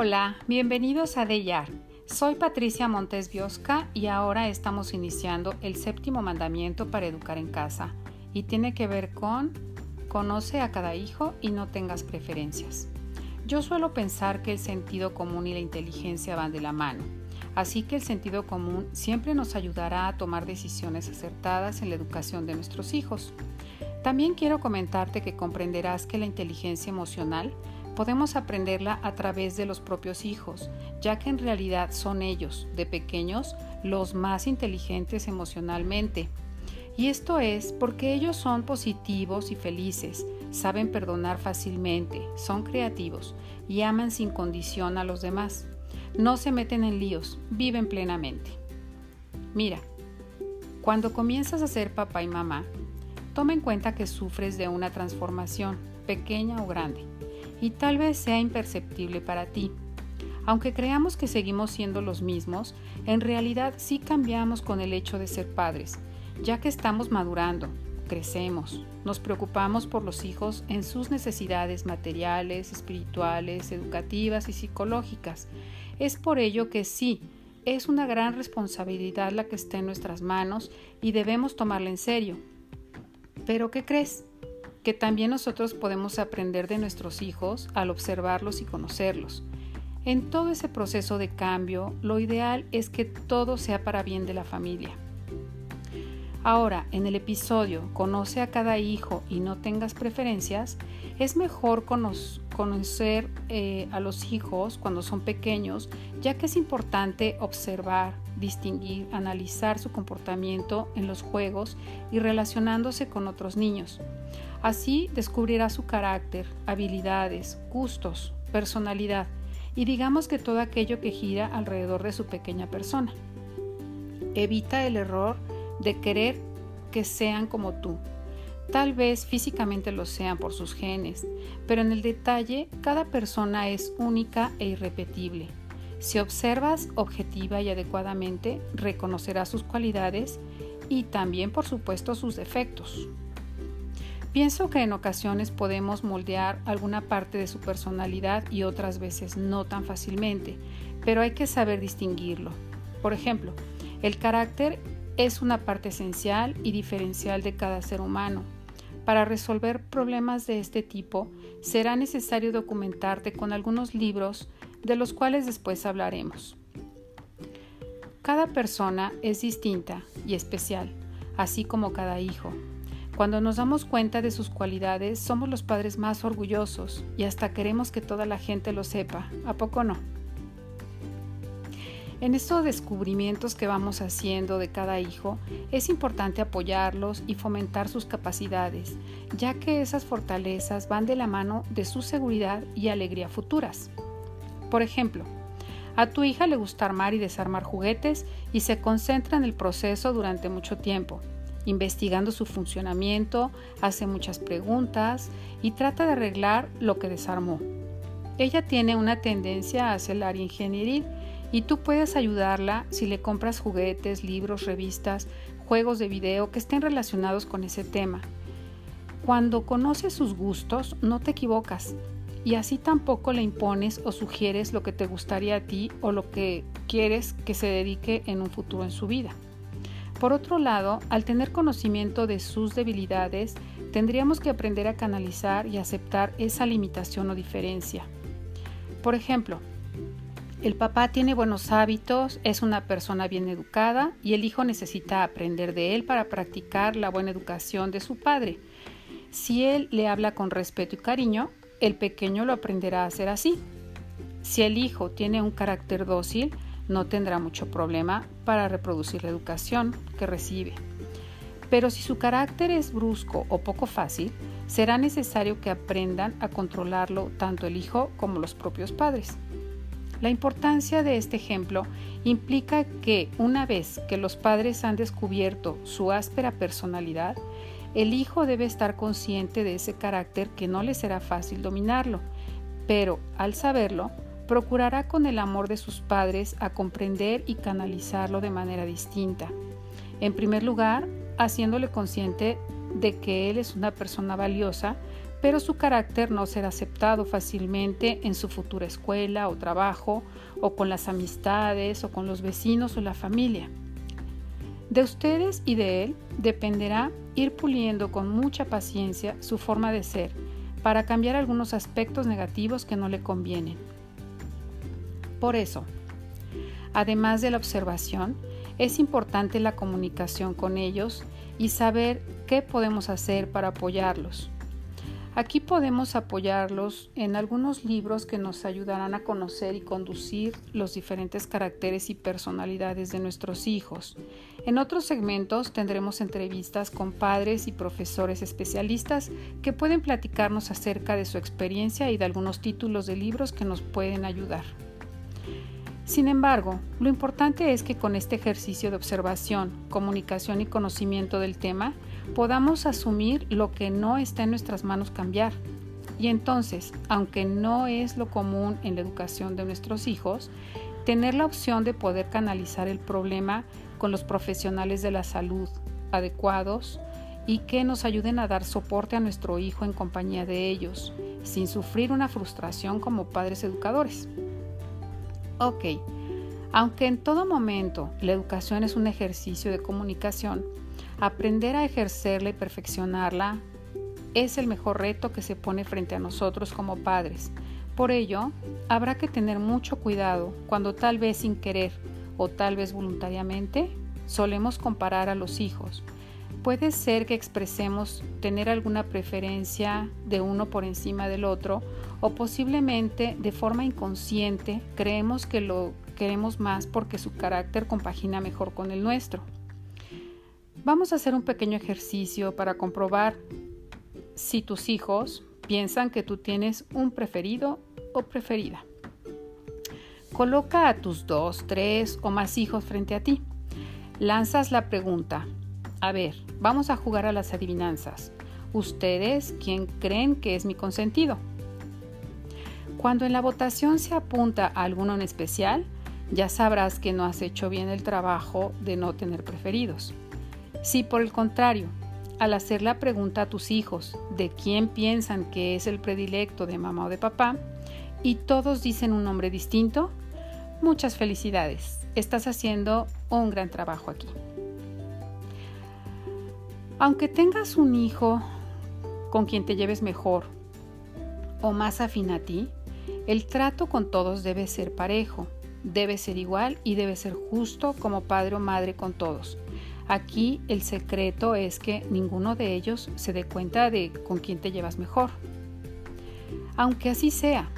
Hola, bienvenidos a Deyar. Soy Patricia Montes Biosca y ahora estamos iniciando el séptimo mandamiento para educar en casa y tiene que ver con conoce a cada hijo y no tengas preferencias. Yo suelo pensar que el sentido común y la inteligencia van de la mano, así que el sentido común siempre nos ayudará a tomar decisiones acertadas en la educación de nuestros hijos. También quiero comentarte que comprenderás que la inteligencia emocional podemos aprenderla a través de los propios hijos, ya que en realidad son ellos, de pequeños, los más inteligentes emocionalmente. Y esto es porque ellos son positivos y felices, saben perdonar fácilmente, son creativos y aman sin condición a los demás. No se meten en líos, viven plenamente. Mira, cuando comienzas a ser papá y mamá, toma en cuenta que sufres de una transformación, pequeña o grande y tal vez sea imperceptible para ti. Aunque creamos que seguimos siendo los mismos, en realidad sí cambiamos con el hecho de ser padres, ya que estamos madurando, crecemos, nos preocupamos por los hijos en sus necesidades materiales, espirituales, educativas y psicológicas. Es por ello que sí, es una gran responsabilidad la que está en nuestras manos y debemos tomarla en serio. Pero ¿qué crees? Que también nosotros podemos aprender de nuestros hijos al observarlos y conocerlos. En todo ese proceso de cambio, lo ideal es que todo sea para bien de la familia. Ahora, en el episodio Conoce a cada hijo y no tengas preferencias, es mejor conocer eh, a los hijos cuando son pequeños, ya que es importante observar, distinguir, analizar su comportamiento en los juegos y relacionándose con otros niños. Así descubrirá su carácter, habilidades, gustos, personalidad y digamos que todo aquello que gira alrededor de su pequeña persona. Evita el error de querer que sean como tú. Tal vez físicamente lo sean por sus genes, pero en el detalle cada persona es única e irrepetible. Si observas objetiva y adecuadamente, reconocerás sus cualidades y también, por supuesto, sus defectos. Pienso que en ocasiones podemos moldear alguna parte de su personalidad y otras veces no tan fácilmente, pero hay que saber distinguirlo. Por ejemplo, el carácter es una parte esencial y diferencial de cada ser humano. Para resolver problemas de este tipo, será necesario documentarte con algunos libros de los cuales después hablaremos. Cada persona es distinta y especial, así como cada hijo. Cuando nos damos cuenta de sus cualidades, somos los padres más orgullosos y hasta queremos que toda la gente lo sepa. ¿A poco no? En estos descubrimientos que vamos haciendo de cada hijo, es importante apoyarlos y fomentar sus capacidades, ya que esas fortalezas van de la mano de su seguridad y alegría futuras. Por ejemplo, a tu hija le gusta armar y desarmar juguetes y se concentra en el proceso durante mucho tiempo investigando su funcionamiento, hace muchas preguntas y trata de arreglar lo que desarmó. Ella tiene una tendencia hacia el área ingenieril y tú puedes ayudarla si le compras juguetes, libros, revistas, juegos de video que estén relacionados con ese tema. Cuando conoces sus gustos, no te equivocas y así tampoco le impones o sugieres lo que te gustaría a ti o lo que quieres que se dedique en un futuro en su vida. Por otro lado, al tener conocimiento de sus debilidades, tendríamos que aprender a canalizar y aceptar esa limitación o diferencia. Por ejemplo, el papá tiene buenos hábitos, es una persona bien educada y el hijo necesita aprender de él para practicar la buena educación de su padre. Si él le habla con respeto y cariño, el pequeño lo aprenderá a hacer así. Si el hijo tiene un carácter dócil, no tendrá mucho problema para reproducir la educación que recibe. Pero si su carácter es brusco o poco fácil, será necesario que aprendan a controlarlo tanto el hijo como los propios padres. La importancia de este ejemplo implica que una vez que los padres han descubierto su áspera personalidad, el hijo debe estar consciente de ese carácter que no le será fácil dominarlo, pero al saberlo, procurará con el amor de sus padres a comprender y canalizarlo de manera distinta. En primer lugar, haciéndole consciente de que él es una persona valiosa, pero su carácter no será aceptado fácilmente en su futura escuela o trabajo, o con las amistades, o con los vecinos o la familia. De ustedes y de él dependerá ir puliendo con mucha paciencia su forma de ser para cambiar algunos aspectos negativos que no le convienen. Por eso, además de la observación, es importante la comunicación con ellos y saber qué podemos hacer para apoyarlos. Aquí podemos apoyarlos en algunos libros que nos ayudarán a conocer y conducir los diferentes caracteres y personalidades de nuestros hijos. En otros segmentos tendremos entrevistas con padres y profesores especialistas que pueden platicarnos acerca de su experiencia y de algunos títulos de libros que nos pueden ayudar. Sin embargo, lo importante es que con este ejercicio de observación, comunicación y conocimiento del tema, podamos asumir lo que no está en nuestras manos cambiar. Y entonces, aunque no es lo común en la educación de nuestros hijos, tener la opción de poder canalizar el problema con los profesionales de la salud adecuados y que nos ayuden a dar soporte a nuestro hijo en compañía de ellos, sin sufrir una frustración como padres educadores. Ok, aunque en todo momento la educación es un ejercicio de comunicación, aprender a ejercerla y perfeccionarla es el mejor reto que se pone frente a nosotros como padres. Por ello, habrá que tener mucho cuidado cuando tal vez sin querer o tal vez voluntariamente solemos comparar a los hijos. Puede ser que expresemos tener alguna preferencia de uno por encima del otro o posiblemente de forma inconsciente creemos que lo queremos más porque su carácter compagina mejor con el nuestro. Vamos a hacer un pequeño ejercicio para comprobar si tus hijos piensan que tú tienes un preferido o preferida. Coloca a tus dos, tres o más hijos frente a ti. Lanzas la pregunta. A ver, vamos a jugar a las adivinanzas. ¿Ustedes quién creen que es mi consentido? Cuando en la votación se apunta a alguno en especial, ya sabrás que no has hecho bien el trabajo de no tener preferidos. Si por el contrario, al hacer la pregunta a tus hijos de quién piensan que es el predilecto de mamá o de papá, y todos dicen un nombre distinto, muchas felicidades. Estás haciendo un gran trabajo aquí. Aunque tengas un hijo con quien te lleves mejor o más afín a ti, el trato con todos debe ser parejo, debe ser igual y debe ser justo como padre o madre con todos. Aquí el secreto es que ninguno de ellos se dé cuenta de con quién te llevas mejor. Aunque así sea,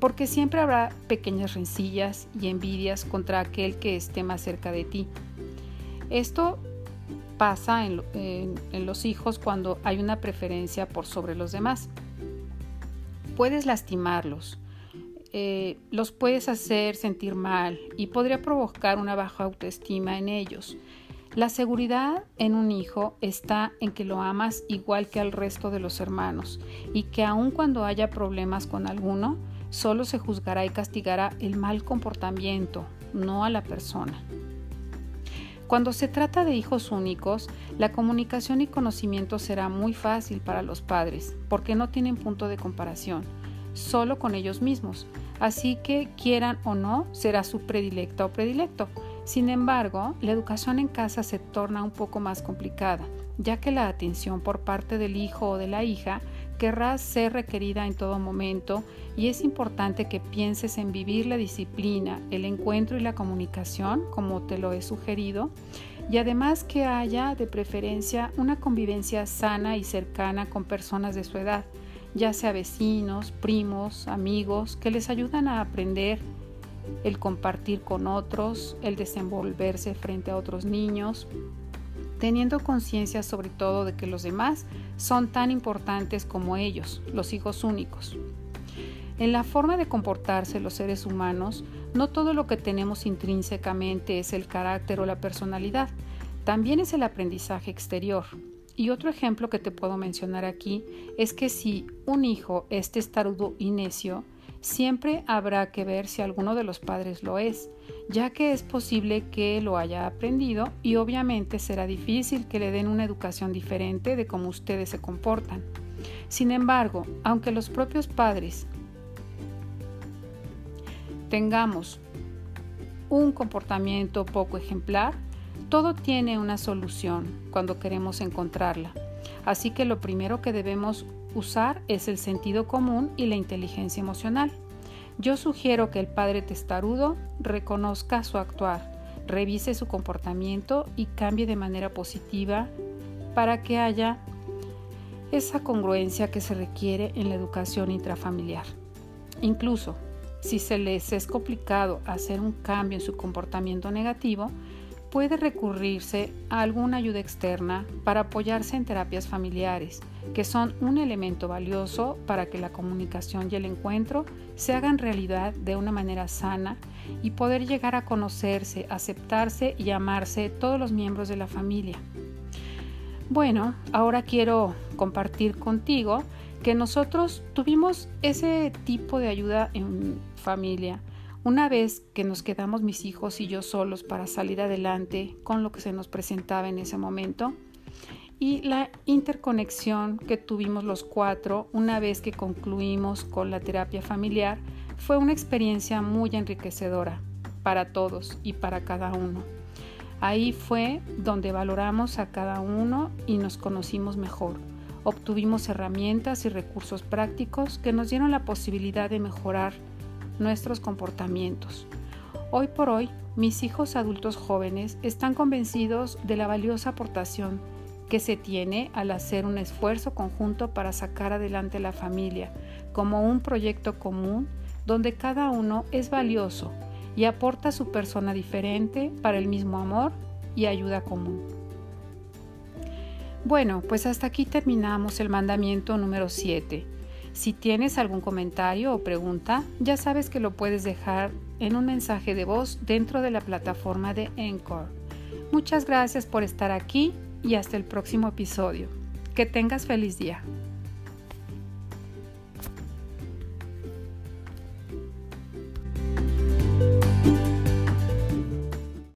porque siempre habrá pequeñas rencillas y envidias contra aquel que esté más cerca de ti. Esto pasa en, los hijos cuando hay una preferencia por sobre los demás. Puedes lastimarlos, eh, los puedes hacer sentir mal y podría provocar una baja autoestima en ellos. La seguridad en un hijo está en que lo amas igual que al resto de los hermanos y que aun cuando haya problemas con alguno, solo se juzgará y castigará el mal comportamiento, no a la persona. Cuando se trata de hijos únicos, la comunicación y conocimiento será muy fácil para los padres, porque no tienen punto de comparación, solo con ellos mismos, así que quieran o no, será su predilecta o predilecto. Sin embargo, la educación en casa se torna un poco más complicada, ya que la atención por parte del hijo o de la hija querrá ser requerida en todo momento y es importante que pienses en vivir la disciplina, el encuentro y la comunicación, como te lo he sugerido, y además que haya de preferencia una convivencia sana y cercana con personas de su edad ya sea vecinos, primos, amigos, que les ayudan a aprender el compartir con otros, el desenvolverse frente a otros niños, teniendo conciencia sobre todo de que los demás son tan importantes como ellos, los hijos únicos. En la forma de comportarse los seres humanos, no todo lo que tenemos intrínsecamente es el carácter o la personalidad, también es el aprendizaje exterior, y otro ejemplo que te puedo mencionar aquí es que si un hijo es testarudo y necio, siempre habrá que ver si alguno de los padres lo es, ya que es posible que lo haya aprendido y obviamente será difícil que le den una educación diferente de cómo ustedes se comportan. Sin embargo, aunque los propios padres tengamos un comportamiento poco ejemplar, todo tiene una solución cuando queremos encontrarla. Así que lo primero que debemos usar es el sentido común y la inteligencia emocional. Yo sugiero que el padre testarudo reconozca su actuar, revise su comportamiento y cambie de manera positiva para que haya esa congruencia que se requiere en la educación intrafamiliar. Incluso si se les es complicado hacer un cambio en su comportamiento negativo, puede recurrirse a alguna ayuda externa para apoyarse en terapias familiares, que son un elemento valioso para que la comunicación y el encuentro se hagan realidad de una manera sana y poder llegar a conocerse, aceptarse y amarse todos los miembros de la familia. Bueno, ahora quiero compartir contigo que nosotros tuvimos ese tipo de ayuda en familia una vez que nos quedamos mis hijos y yo solos para salir adelante con lo que se nos presentaba en ese momento, y la interconexión que tuvimos los cuatro una vez que concluimos con la terapia familiar fue una experiencia muy enriquecedora para todos y para cada uno. Ahí fue donde valoramos a cada uno y nos conocimos mejor. Obtuvimos herramientas y recursos prácticos que nos dieron la posibilidad de mejorar nuestros comportamientos. Hoy por hoy, mis hijos adultos jóvenes están convencidos de la valiosa aportación que se tiene al hacer un esfuerzo conjunto para sacar adelante la familia como un proyecto común donde cada uno es valioso y aporta su persona diferente para el mismo amor y ayuda común. Bueno, pues hasta aquí terminamos el mandamiento número 7 si tienes algún comentario o pregunta, ya sabes que lo puedes dejar en un mensaje de voz dentro de la plataforma de Encore. Muchas gracias por estar aquí y hasta el próximo episodio. Que tengas feliz día.